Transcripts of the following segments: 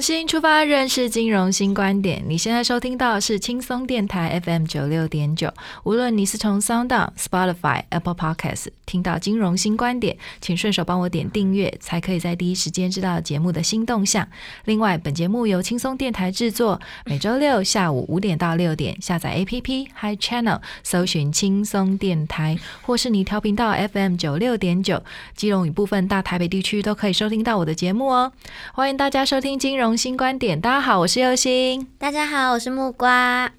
新出发，认识金融新观点。你现在收听到的是轻松电台 FM 九六点九。无论你是从 Sound、Spotify、Apple Podcasts 听到金融新观点，请顺手帮我点订阅，才可以在第一时间知道节目的新动向。另外，本节目由轻松电台制作，每周六下午五点到六点，下载 APP Hi Channel，搜寻轻松电台，或是你调频到 FM 九六点九，基隆与部分大台北地区都可以收听到我的节目哦。欢迎大家收听金。融融新观点，大家好，我是右心。大家好，我是木瓜。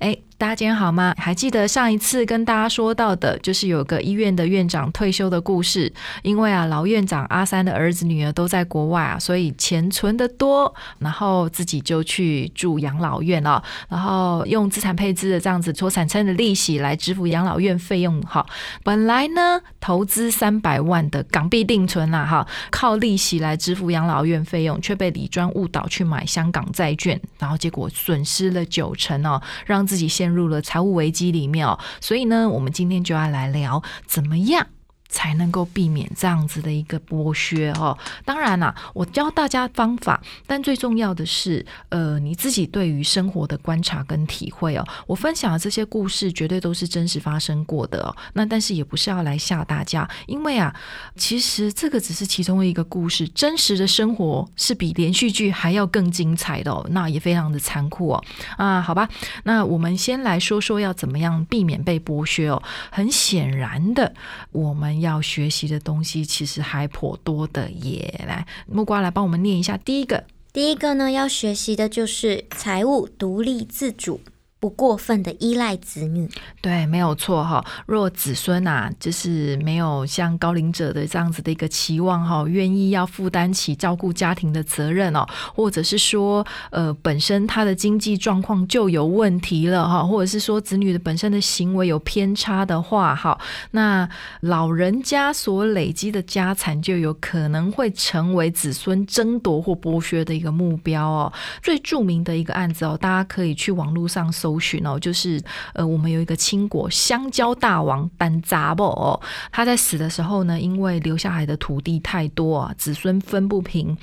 哎。大家今天好吗？还记得上一次跟大家说到的，就是有个医院的院长退休的故事。因为啊，老院长阿三的儿子女儿都在国外啊，所以钱存的多，然后自己就去住养老院了，然后用资产配置的这样子所产生的利息来支付养老院费用。哈，本来呢，投资三百万的港币定存啊，哈，靠利息来支付养老院费用，却被李专误导去买香港债券，然后结果损失了九成哦，让自己陷入了财务危机里面哦，所以呢，我们今天就要来聊怎么样。才能够避免这样子的一个剥削哦。当然啦，我教大家方法，但最重要的是，呃，你自己对于生活的观察跟体会哦。我分享的这些故事绝对都是真实发生过的哦。那但是也不是要来吓大家，因为啊，其实这个只是其中一个故事，真实的生活是比连续剧还要更精彩的哦。那也非常的残酷哦。啊，好吧，那我们先来说说要怎么样避免被剥削哦。很显然的，我们。要学习的东西其实还颇多的耶！来，木瓜来帮我们念一下。第一个，第一个呢，要学习的就是财务独立自主。不过分的依赖子女，对，没有错哈。若子孙啊，就是没有像高龄者的这样子的一个期望哈，愿意要负担起照顾家庭的责任哦，或者是说，呃，本身他的经济状况就有问题了哈，或者是说子女的本身的行为有偏差的话哈，那老人家所累积的家产就有可能会成为子孙争夺或剥削的一个目标哦。最著名的一个案子哦，大家可以去网络上搜。搜寻哦，就是呃，我们有一个清国香蕉大王班扎布哦，他在死的时候呢，因为留下来的土地太多啊，子孙分不平。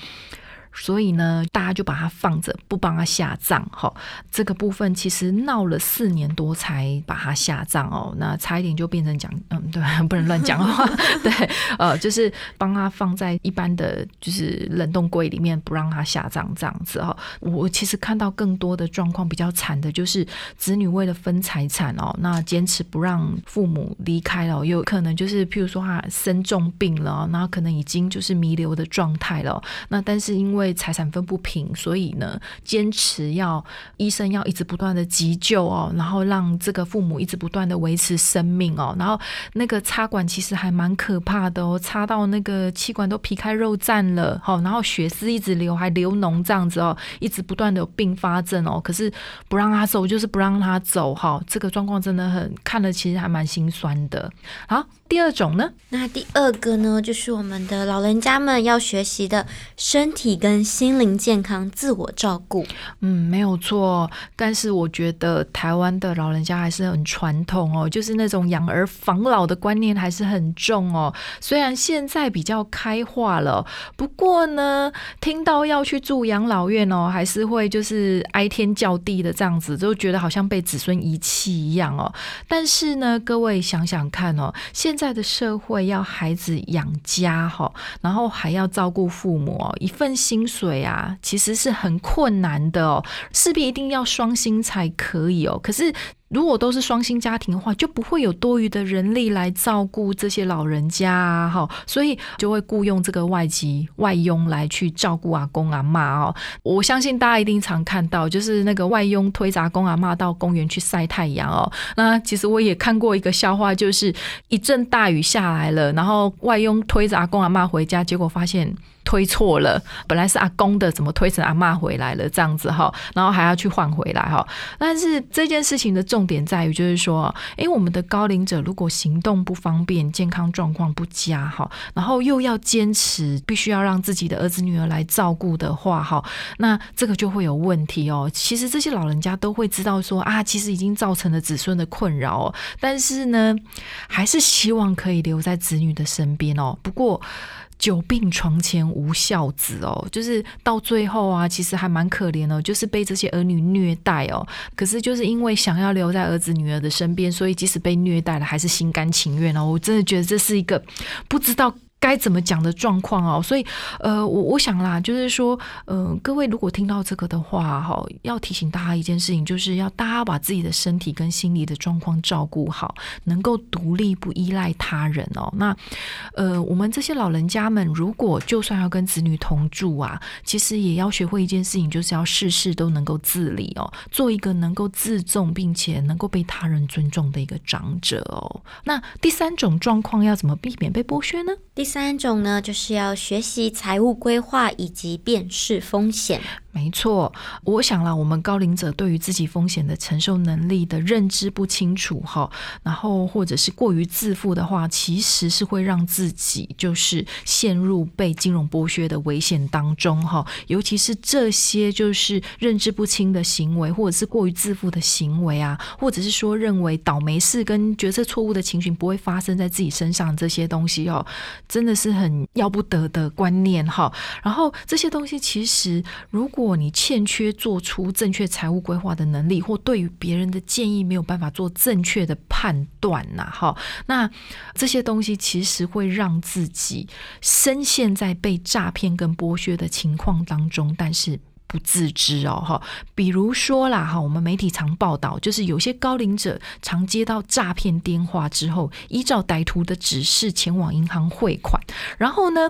所以呢，大家就把它放着，不帮他下葬。哈，这个部分其实闹了四年多才把它下葬哦。那差一点就变成讲，嗯，对，不能乱讲话。对，呃，就是帮他放在一般的就是冷冻柜里面，不让他下葬这样子哈。我其实看到更多的状况比较惨的，就是子女为了分财产哦，那坚持不让父母离开了，有可能就是譬如说他生重病了，然后可能已经就是弥留的状态了。那但是因为为财产分不平，所以呢，坚持要医生要一直不断的急救哦，然后让这个父母一直不断的维持生命哦，然后那个插管其实还蛮可怕的哦，插到那个气管都皮开肉绽了，好，然后血丝一直流，还流脓这样子哦，一直不断的有并发症哦，可是不让他走，就是不让他走哈，这个状况真的很看了，其实还蛮心酸的。好，第二种呢，那第二个呢，就是我们的老人家们要学习的身体跟。心灵健康，自我照顾，嗯，没有错。但是我觉得台湾的老人家还是很传统哦，就是那种养儿防老的观念还是很重哦。虽然现在比较开化了，不过呢，听到要去住养老院哦，还是会就是哀天叫地的这样子，就觉得好像被子孙遗弃一样哦。但是呢，各位想想看哦，现在的社会要孩子养家哈，然后还要照顾父母哦，一份心。薪水啊，其实是很困难的哦，势必一定要双薪才可以哦。可是。如果都是双薪家庭的话，就不会有多余的人力来照顾这些老人家啊，哈，所以就会雇佣这个外籍外佣来去照顾阿公阿妈哦。我相信大家一定常看到，就是那个外佣推着阿公阿妈到公园去晒太阳哦。那其实我也看过一个笑话，就是一阵大雨下来了，然后外佣推着阿公阿妈回家，结果发现。推错了，本来是阿公的，怎么推成阿妈回来了？这样子哈，然后还要去换回来哈。但是这件事情的重点在于，就是说，诶，我们的高龄者如果行动不方便、健康状况不佳哈，然后又要坚持必须要让自己的儿子女儿来照顾的话哈，那这个就会有问题哦。其实这些老人家都会知道说啊，其实已经造成了子孙的困扰，但是呢，还是希望可以留在子女的身边哦。不过。久病床前无孝子哦，就是到最后啊，其实还蛮可怜的，就是被这些儿女虐待哦。可是就是因为想要留在儿子女儿的身边，所以即使被虐待了，还是心甘情愿哦。我真的觉得这是一个不知道。该怎么讲的状况哦，所以呃，我我想啦，就是说，呃，各位如果听到这个的话，哈，要提醒大家一件事情，就是要大家把自己的身体跟心理的状况照顾好，能够独立不依赖他人哦。那呃，我们这些老人家们，如果就算要跟子女同住啊，其实也要学会一件事情，就是要事事都能够自理哦，做一个能够自重并且能够被他人尊重的一个长者哦。那第三种状况要怎么避免被剥削呢？第三种呢，就是要学习财务规划以及辨识风险。没错，我想了，我们高龄者对于自己风险的承受能力的认知不清楚哈，然后或者是过于自负的话，其实是会让自己就是陷入被金融剥削的危险当中哈。尤其是这些就是认知不清的行为，或者是过于自负的行为啊，或者是说认为倒霉事跟决策错误的情绪不会发生在自己身上这些东西哦，真真的是很要不得的观念哈。然后这些东西其实如果如果你欠缺做出正确财务规划的能力，或对于别人的建议没有办法做正确的判断呐，哈，那这些东西其实会让自己深陷在被诈骗跟剥削的情况当中，但是不自知哦，哈。比如说啦，哈，我们媒体常报道，就是有些高龄者常接到诈骗电话之后，依照歹徒的指示前往银行汇款，然后呢，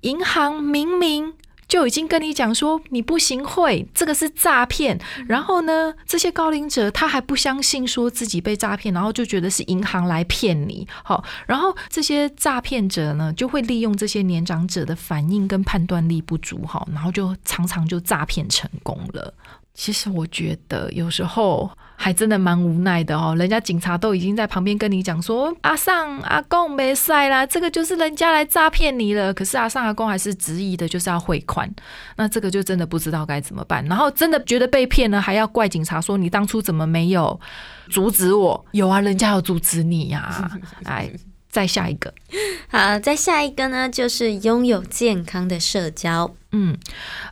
银行明明。就已经跟你讲说你不行贿，这个是诈骗。然后呢，这些高龄者他还不相信，说自己被诈骗，然后就觉得是银行来骗你。好，然后这些诈骗者呢，就会利用这些年长者的反应跟判断力不足，哈，然后就常常就诈骗成功了。其实我觉得有时候。还真的蛮无奈的哦，人家警察都已经在旁边跟你讲说：“阿尚阿公没晒啦，这个就是人家来诈骗你了。”可是阿尚阿公还是执意的，就是要汇款。那这个就真的不知道该怎么办。然后真的觉得被骗了，还要怪警察说：“你当初怎么没有阻止我？”有啊，人家要阻止你呀。来，再下一个。好，再下一个呢，就是拥有健康的社交。嗯，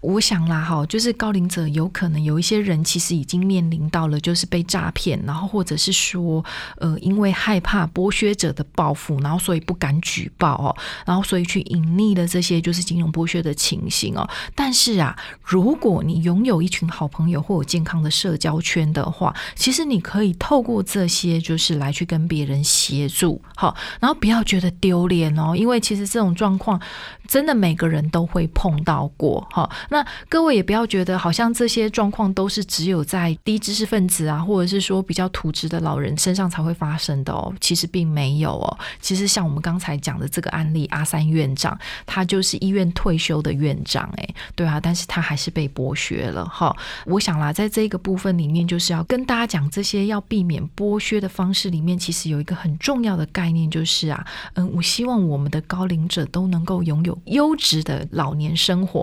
我想啦，哈，就是高龄者有可能有一些人其实已经面临到了，就是被诈骗，然后或者是说，呃，因为害怕剥削者的报复，然后所以不敢举报哦，然后所以去隐匿了这些就是金融剥削的情形哦。但是啊，如果你拥有一群好朋友或有健康的社交圈的话，其实你可以透过这些就是来去跟别人协助，好，然后不要觉得丢脸哦，因为其实这种状况真的每个人都会碰到。过哈，那各位也不要觉得好像这些状况都是只有在低知识分子啊，或者是说比较土质的老人身上才会发生的哦。其实并没有哦。其实像我们刚才讲的这个案例，阿三院长他就是医院退休的院长，哎，对啊，但是他还是被剥削了哈。我想啦，在这个部分里面，就是要跟大家讲这些要避免剥削的方式里面，其实有一个很重要的概念，就是啊，嗯，我希望我们的高龄者都能够拥有优质的老年生活。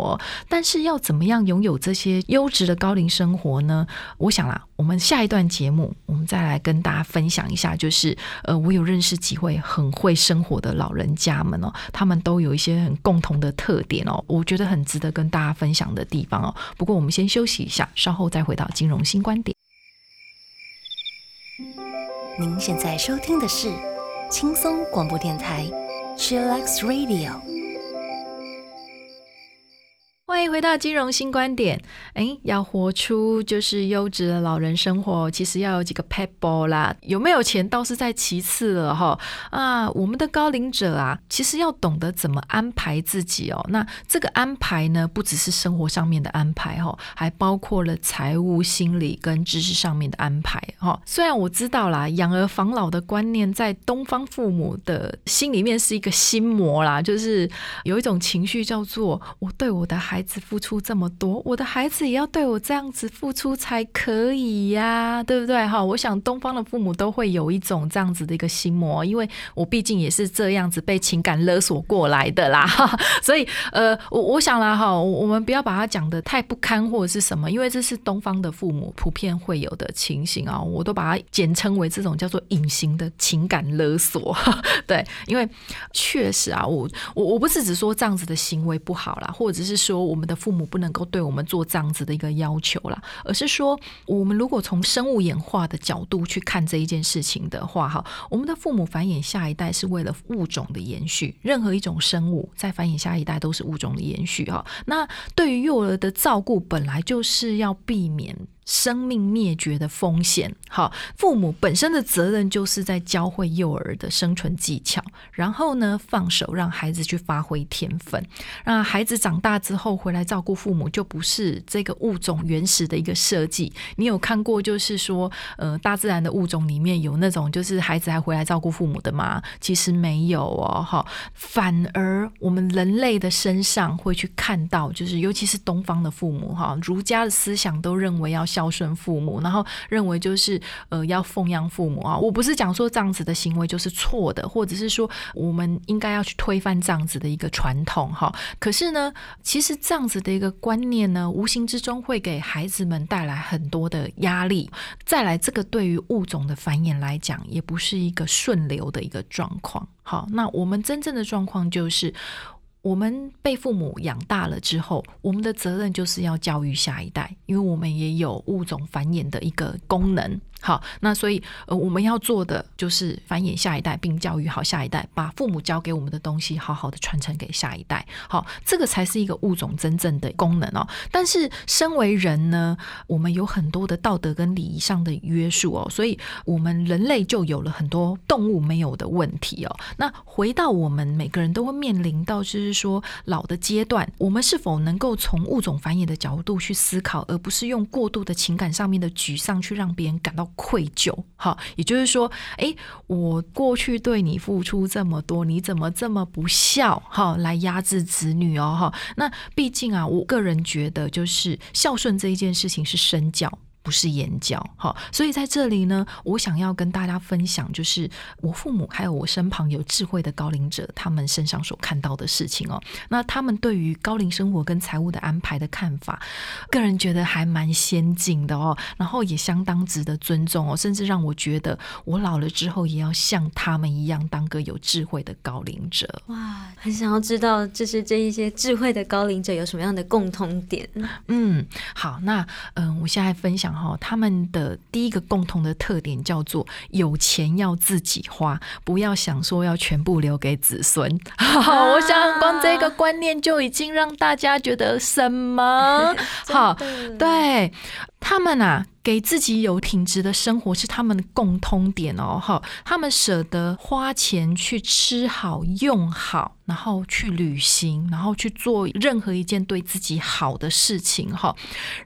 但是要怎么样拥有这些优质的高龄生活呢？我想啦，我们下一段节目，我们再来跟大家分享一下。就是呃，我有认识几位很会生活的老人家们哦，他们都有一些很共同的特点哦，我觉得很值得跟大家分享的地方哦。不过我们先休息一下，稍后再回到金融新观点。您现在收听的是轻松广播电台，Chillax Radio。欢迎回到金融新观点。哎，要活出就是优质的老人生活，其实要有几个 pebble 啦。有没有钱倒是在其次了哈。啊，我们的高龄者啊，其实要懂得怎么安排自己哦。那这个安排呢，不只是生活上面的安排哈，还包括了财务、心理跟知识上面的安排哈。虽然我知道啦，养儿防老的观念在东方父母的心里面是一个心魔啦，就是有一种情绪叫做我对我的孩。孩子付出这么多，我的孩子也要对我这样子付出才可以呀，对不对？哈，我想东方的父母都会有一种这样子的一个心魔，因为我毕竟也是这样子被情感勒索过来的啦。所以，呃，我我想啦，哈，我们不要把它讲的太不堪或者是什么，因为这是东方的父母普遍会有的情形啊，我都把它简称为这种叫做隐形的情感勒索。对，因为确实啊，我我我不是只说这样子的行为不好啦，或者是说。我们的父母不能够对我们做这样子的一个要求啦，而是说，我们如果从生物演化的角度去看这一件事情的话，哈，我们的父母繁衍下一代是为了物种的延续。任何一种生物在繁衍下一代都是物种的延续，哈。那对于幼儿的照顾，本来就是要避免。生命灭绝的风险，好，父母本身的责任就是在教会幼儿的生存技巧，然后呢，放手让孩子去发挥天分，让孩子长大之后回来照顾父母，就不是这个物种原始的一个设计。你有看过，就是说，呃，大自然的物种里面有那种就是孩子还回来照顾父母的吗？其实没有哦，哈，反而我们人类的身上会去看到，就是尤其是东方的父母，哈，儒家的思想都认为要。孝顺父母，然后认为就是呃要奉养父母啊。我不是讲说这样子的行为就是错的，或者是说我们应该要去推翻这样子的一个传统哈。可是呢，其实这样子的一个观念呢，无形之中会给孩子们带来很多的压力。再来，这个对于物种的繁衍来讲，也不是一个顺流的一个状况。好，那我们真正的状况就是。我们被父母养大了之后，我们的责任就是要教育下一代，因为我们也有物种繁衍的一个功能。好，那所以呃，我们要做的就是繁衍下一代，并教育好下一代，把父母教给我们的东西好好的传承给下一代。好，这个才是一个物种真正的功能哦。但是身为人呢，我们有很多的道德跟礼仪上的约束哦，所以我们人类就有了很多动物没有的问题哦。那回到我们每个人都会面临到，就是说老的阶段，我们是否能够从物种繁衍的角度去思考，而不是用过度的情感上面的沮丧去让别人感到。愧疚，好，也就是说，哎，我过去对你付出这么多，你怎么这么不孝？哈，来压制子女哦，哈，那毕竟啊，我个人觉得，就是孝顺这一件事情是身教。不是眼角，好，所以在这里呢，我想要跟大家分享，就是我父母还有我身旁有智慧的高龄者，他们身上所看到的事情哦。那他们对于高龄生活跟财务的安排的看法，个人觉得还蛮先进的哦，然后也相当值得尊重哦，甚至让我觉得我老了之后也要像他们一样当个有智慧的高龄者。哇，很想要知道，就是这一些智慧的高龄者有什么样的共通点？嗯，好，那嗯，我现在分享。哈，他们的第一个共同的特点叫做有钱要自己花，不要想说要全部留给子孙。我想光这个观念就已经让大家觉得什么 好？对他们啊。给自己有品质的生活是他们的共通点哦，哈，他们舍得花钱去吃好、用好，然后去旅行，然后去做任何一件对自己好的事情，哈，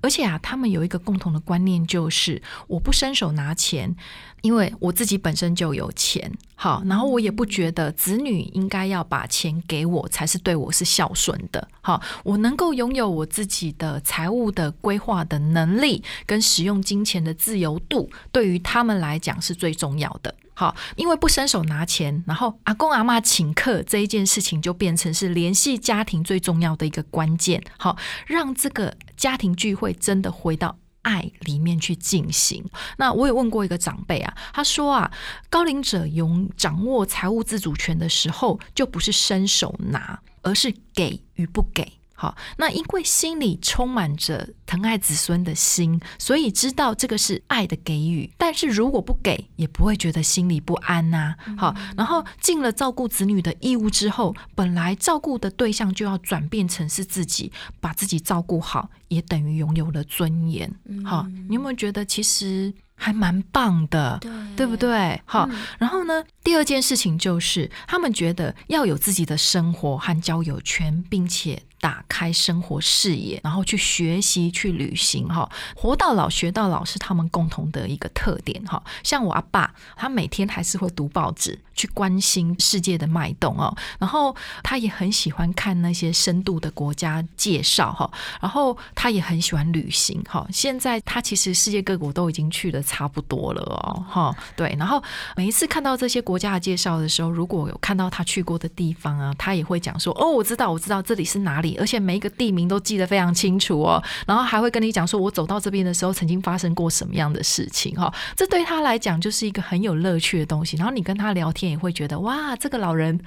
而且啊，他们有一个共同的观念，就是我不伸手拿钱。因为我自己本身就有钱，好，然后我也不觉得子女应该要把钱给我才是对我是孝顺的，好，我能够拥有我自己的财务的规划的能力跟使用金钱的自由度，对于他们来讲是最重要的，好，因为不伸手拿钱，然后阿公阿妈请客这一件事情就变成是联系家庭最重要的一个关键，好，让这个家庭聚会真的回到。爱里面去进行。那我也问过一个长辈啊，他说啊，高龄者有掌握财务自主权的时候，就不是伸手拿，而是给与不给。好，那因为心里充满着疼爱子孙的心，所以知道这个是爱的给予。但是如果不给，也不会觉得心里不安呐。好，然后尽了照顾子女的义务之后，本来照顾的对象就要转变成是自己，把自己照顾好，也等于拥有了尊严。好，你有没有觉得其实？还蛮棒的，对对不对？好，然后呢，第二件事情就是他们觉得要有自己的生活和交友圈，并且。打开生活视野，然后去学习、去旅行，哈，活到老学到老是他们共同的一个特点，哈。像我阿爸，他每天还是会读报纸，去关心世界的脉动哦。然后他也很喜欢看那些深度的国家介绍，哈。然后他也很喜欢旅行，哈。现在他其实世界各国都已经去的差不多了哦，哈。对，然后每一次看到这些国家的介绍的时候，如果有看到他去过的地方啊，他也会讲说：“哦，我知道，我知道这里是哪里。”而且每一个地名都记得非常清楚哦，然后还会跟你讲说，我走到这边的时候曾经发生过什么样的事情哈，这对他来讲就是一个很有乐趣的东西。然后你跟他聊天也会觉得哇，这个老人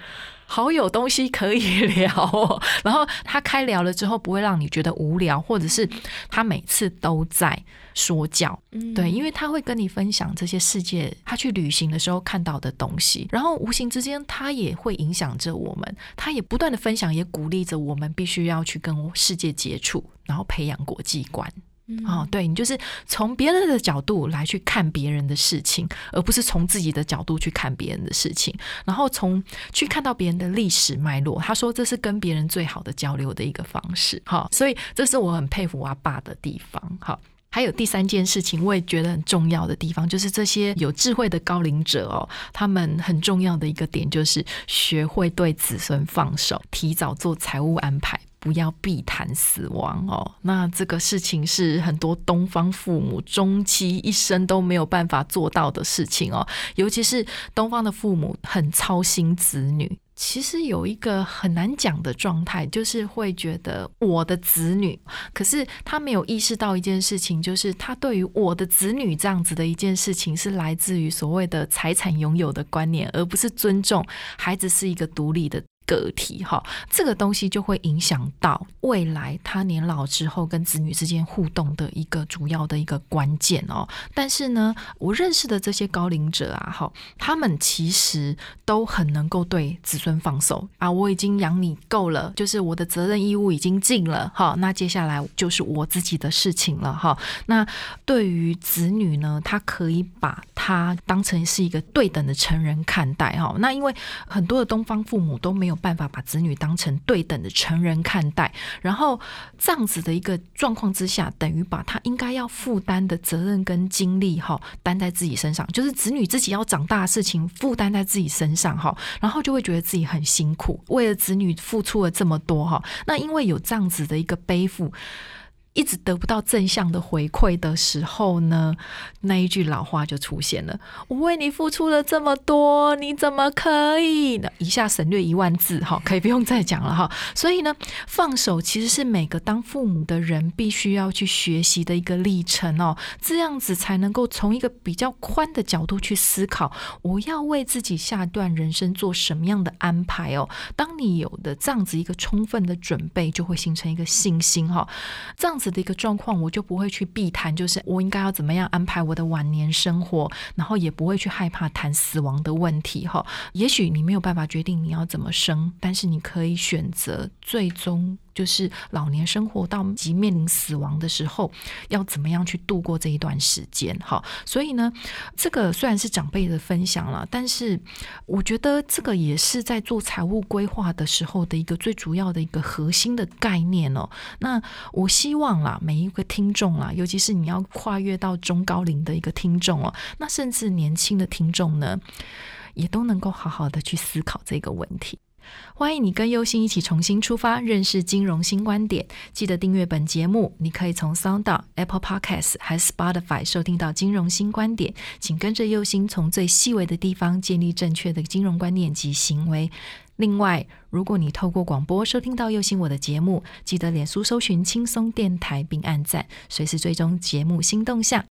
好有东西可以聊哦。然后他开聊了之后不会让你觉得无聊，或者是他每次都在。说教，嗯对，因为他会跟你分享这些世界，他去旅行的时候看到的东西，然后无形之间他也会影响着我们，他也不断的分享，也鼓励着我们必须要去跟世界接触，然后培养国际观。哦，对你就是从别人的角度来去看别人的事情，而不是从自己的角度去看别人的事情，然后从去看到别人的历史脉络。他说这是跟别人最好的交流的一个方式。好，所以这是我很佩服我阿爸的地方。好。还有第三件事情，我也觉得很重要的地方，就是这些有智慧的高龄者哦，他们很重要的一个点就是学会对子孙放手，提早做财务安排，不要避谈死亡哦。那这个事情是很多东方父母终其一生都没有办法做到的事情哦，尤其是东方的父母很操心子女。其实有一个很难讲的状态，就是会觉得我的子女，可是他没有意识到一件事情，就是他对于我的子女这样子的一件事情，是来自于所谓的财产拥有的观念，而不是尊重孩子是一个独立的。个体哈，这个东西就会影响到未来他年老之后跟子女之间互动的一个主要的一个关键哦。但是呢，我认识的这些高龄者啊，哈，他们其实都很能够对子孙放手啊。我已经养你够了，就是我的责任义务已经尽了哈。那接下来就是我自己的事情了哈。那对于子女呢，他可以把他当成是一个对等的成人看待哈。那因为很多的东方父母都没有。办法把子女当成对等的成人看待，然后这样子的一个状况之下，等于把他应该要负担的责任跟精力哈担在自己身上，就是子女自己要长大的事情负担在自己身上哈，然后就会觉得自己很辛苦，为了子女付出了这么多哈，那因为有这样子的一个背负。一直得不到正向的回馈的时候呢，那一句老话就出现了：“我为你付出了这么多，你怎么可以？”呢？以下省略一万字，哈，可以不用再讲了哈。所以呢，放手其实是每个当父母的人必须要去学习的一个历程哦。这样子才能够从一个比较宽的角度去思考，我要为自己下段人生做什么样的安排哦。当你有的这样子一个充分的准备，就会形成一个信心哈。这样子。的一个状况，我就不会去避谈，就是我应该要怎么样安排我的晚年生活，然后也不会去害怕谈死亡的问题。哈，也许你没有办法决定你要怎么生，但是你可以选择最终。就是老年生活到即面临死亡的时候，要怎么样去度过这一段时间？哈，所以呢，这个虽然是长辈的分享了，但是我觉得这个也是在做财务规划的时候的一个最主要的一个核心的概念哦。那我希望啦，每一个听众啦，尤其是你要跨越到中高龄的一个听众哦，那甚至年轻的听众呢，也都能够好好的去思考这个问题。欢迎你跟优心一起重新出发，认识金融新观点。记得订阅本节目，你可以从 Sound、Apple Podcasts 还是 Spotify 收听到金融新观点。请跟着优心，从最细微的地方建立正确的金融观念及行为。另外，如果你透过广播收听到右心我的节目，记得脸书搜寻轻松电台并按赞，随时追踪节目新动向。